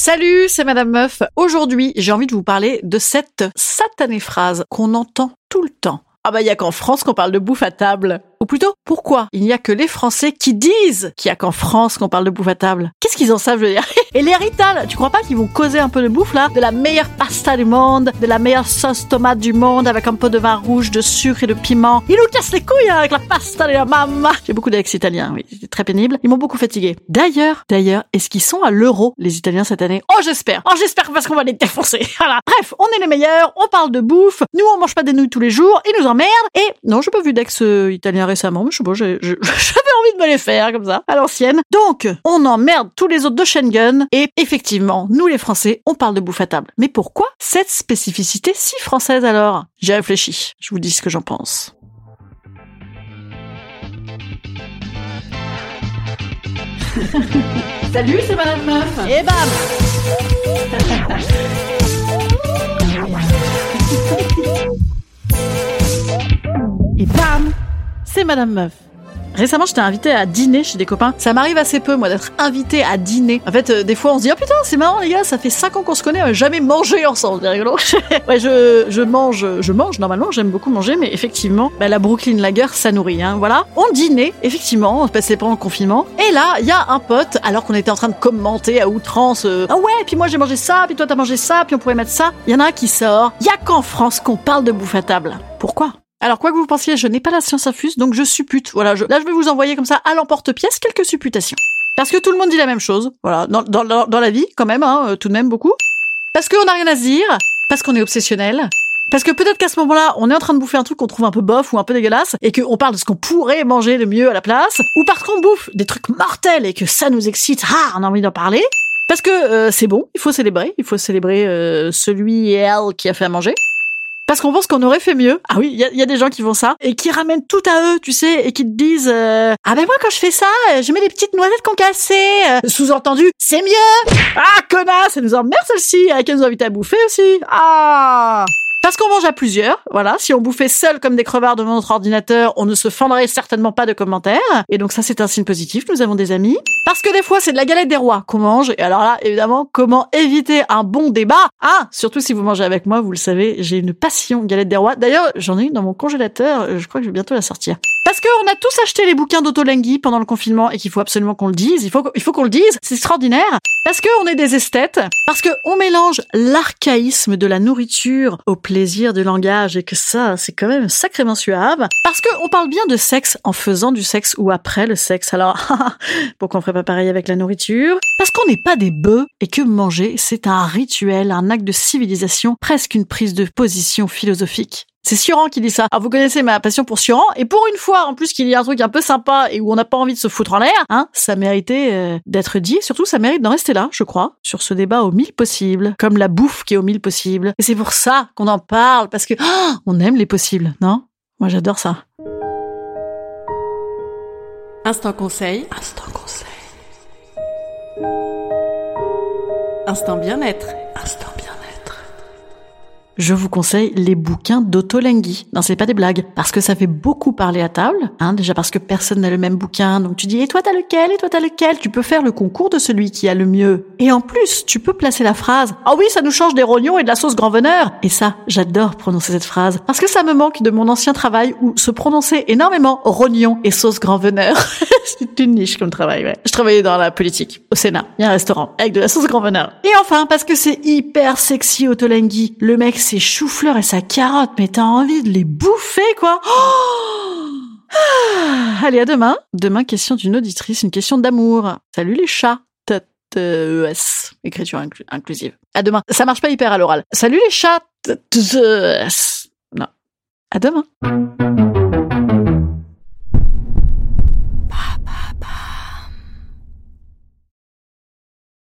Salut, c'est Madame Meuf. Aujourd'hui, j'ai envie de vous parler de cette satanée phrase qu'on entend tout le temps. Ah bah, il y a qu'en France qu'on parle de bouffe à table. Ou plutôt, pourquoi il n'y a que les Français qui disent qu'il y a qu'en France qu'on parle de bouffe à table? Qu'est-ce qu'ils en savent, je veux dire Et les Rital, tu crois pas qu'ils vont causer un peu de bouffe, là? De la meilleure pasta du monde, de la meilleure sauce tomate du monde, avec un peu de vin rouge, de sucre et de piment. Ils nous cassent les couilles hein, avec la pasta de la mamma J'ai beaucoup d'ex italiens, oui, c'est très pénible. Ils m'ont beaucoup fatigué. D'ailleurs, d'ailleurs, est-ce qu'ils sont à l'euro, les Italiens, cette année? Oh, j'espère! Oh, j'espère parce qu'on va les défoncer. Voilà. Bref, on est les meilleurs, on parle de bouffe, nous on mange pas des nouilles tous les jours, ils nous emmerdent, et non, j'ai pas vu d'ex euh, italien récemment, mais je sais pas, j'avais envie de me les faire comme ça, à l'ancienne. Donc, on emmerde tous les autres de Schengen, et effectivement, nous les Français, on parle de bouffe à table. Mais pourquoi cette spécificité si française alors? J'ai réfléchi, je vous dis ce que j'en pense. Salut, c'est Madame Meuf Et bam C'est Madame Meuf. Récemment, j'étais invitée à dîner chez des copains. Ça m'arrive assez peu, moi, d'être invitée à dîner. En fait, euh, des fois, on se dit, ah putain, c'est marrant, les gars, ça fait 5 ans qu'on se connaît, on a jamais mangé ensemble. C'est rigolo. ouais, je, je mange, je mange, normalement, j'aime beaucoup manger, mais effectivement, bah, la Brooklyn Lager, ça nourrit, hein. Voilà. On dînait, effectivement, on passait pendant le confinement. Et là, il y a un pote, alors qu'on était en train de commenter à outrance, euh, ah ouais, puis moi j'ai mangé ça, puis toi t'as mangé ça, puis on pourrait mettre ça. Il y en a un qui sort. Il y a qu'en France qu'on parle de bouffe à table. Pourquoi? Alors, quoi que vous pensiez, je n'ai pas la science infuse, donc je suppute. Voilà, je- là, je vais vous envoyer comme ça à l'emporte-pièce quelques supputations. Parce que tout le monde dit la même chose. Voilà, dans, la vie, quand même, hein, tout de même beaucoup. Parce qu'on n'a rien à se dire. Parce qu'on est obsessionnel. Parce que peut-être qu'à ce moment-là, on est en train de bouffer un truc qu'on trouve un peu bof ou un peu dégueulasse, et qu'on parle de ce qu'on pourrait manger de mieux à la place, ou parce qu'on bouffe des trucs mortels et que ça nous excite, ah, on a envie d'en parler. Parce que euh, c'est bon, il faut célébrer, il faut célébrer euh, celui et elle qui a fait à manger. Parce qu'on pense qu'on aurait fait mieux. Ah oui, il y a, des gens qui font ça et qui ramènent tout à eux, tu sais, et qui te disent euh, ah ben moi quand je fais ça, euh, je mets des petites noisettes concassées. Euh, Sous-entendu, c'est mieux. Ah connasse, ça nous emmerde celle-ci. Elle nous invite à bouffer aussi. Ah. Parce qu'on mange à plusieurs, voilà. Si on bouffait seul comme des crevards devant notre ordinateur, on ne se fendrait certainement pas de commentaires. Et donc ça, c'est un signe positif. Nous avons des amis. Parce que des fois, c'est de la galette des rois qu'on mange. Et alors là, évidemment, comment éviter un bon débat? Ah, surtout si vous mangez avec moi, vous le savez, j'ai une passion galette des rois. D'ailleurs, j'en ai une dans mon congélateur. Je crois que je vais bientôt la sortir. Parce qu'on a tous acheté les bouquins d'Otolenghi pendant le confinement et qu'il faut absolument qu'on le dise. Il faut, faut qu'on le dise. C'est extraordinaire. Parce qu'on est des esthètes. Parce qu'on mélange l'archaïsme de la nourriture au plaisir du langage et que ça, c'est quand même sacrément suave. Parce qu'on parle bien de sexe en faisant du sexe ou après le sexe. Alors, pourquoi on ferait pas pareil avec la nourriture? Parce qu'on n'est pas des bœufs et que manger, c'est un rituel, un acte de civilisation, presque une prise de position philosophique. C'est Sioran qui dit ça. Alors vous connaissez ma passion pour Sioran, et pour une fois, en plus qu'il y ait un truc un peu sympa et où on n'a pas envie de se foutre en l'air, hein, ça méritait euh, d'être dit. Et surtout, ça mérite d'en rester là, je crois, sur ce débat aux mille possibles, comme la bouffe qui est aux mille possibles. Et c'est pour ça qu'on en parle, parce que oh, on aime les possibles, non? Moi, j'adore ça. Instant conseil. Instant conseil. Instant bien-être. Instant bien-être. Je vous conseille les bouquins d'Otolenghi. Non, c'est pas des blagues, parce que ça fait beaucoup parler à table. Hein, déjà parce que personne n'a le même bouquin, donc tu dis et toi t'as lequel, et toi t'as lequel? Tu peux faire le concours de celui qui a le mieux. Et en plus, tu peux placer la phrase ah oui, ça nous change des rognons et de la sauce grand veneur. Et ça, j'adore prononcer cette phrase parce que ça me manque de mon ancien travail où se prononcer énormément rognon et sauce grand veneur. c'est une niche comme travail. Ouais. Je travaillais dans la politique au Sénat. Il y a un restaurant avec de la sauce grand veneur. Et enfin, parce que c'est hyper sexy Otolenghi. Le mec, c'est chou-fleur et sa carotte, mais t'as envie de les bouffer, quoi. Ah, allez, à demain. Demain, question d'une auditrice, une question d'amour. Salut les chats. T-E-S. Écriture inclusive. À demain. Ça marche pas hyper à l'oral. Salut les chats. Non. À demain.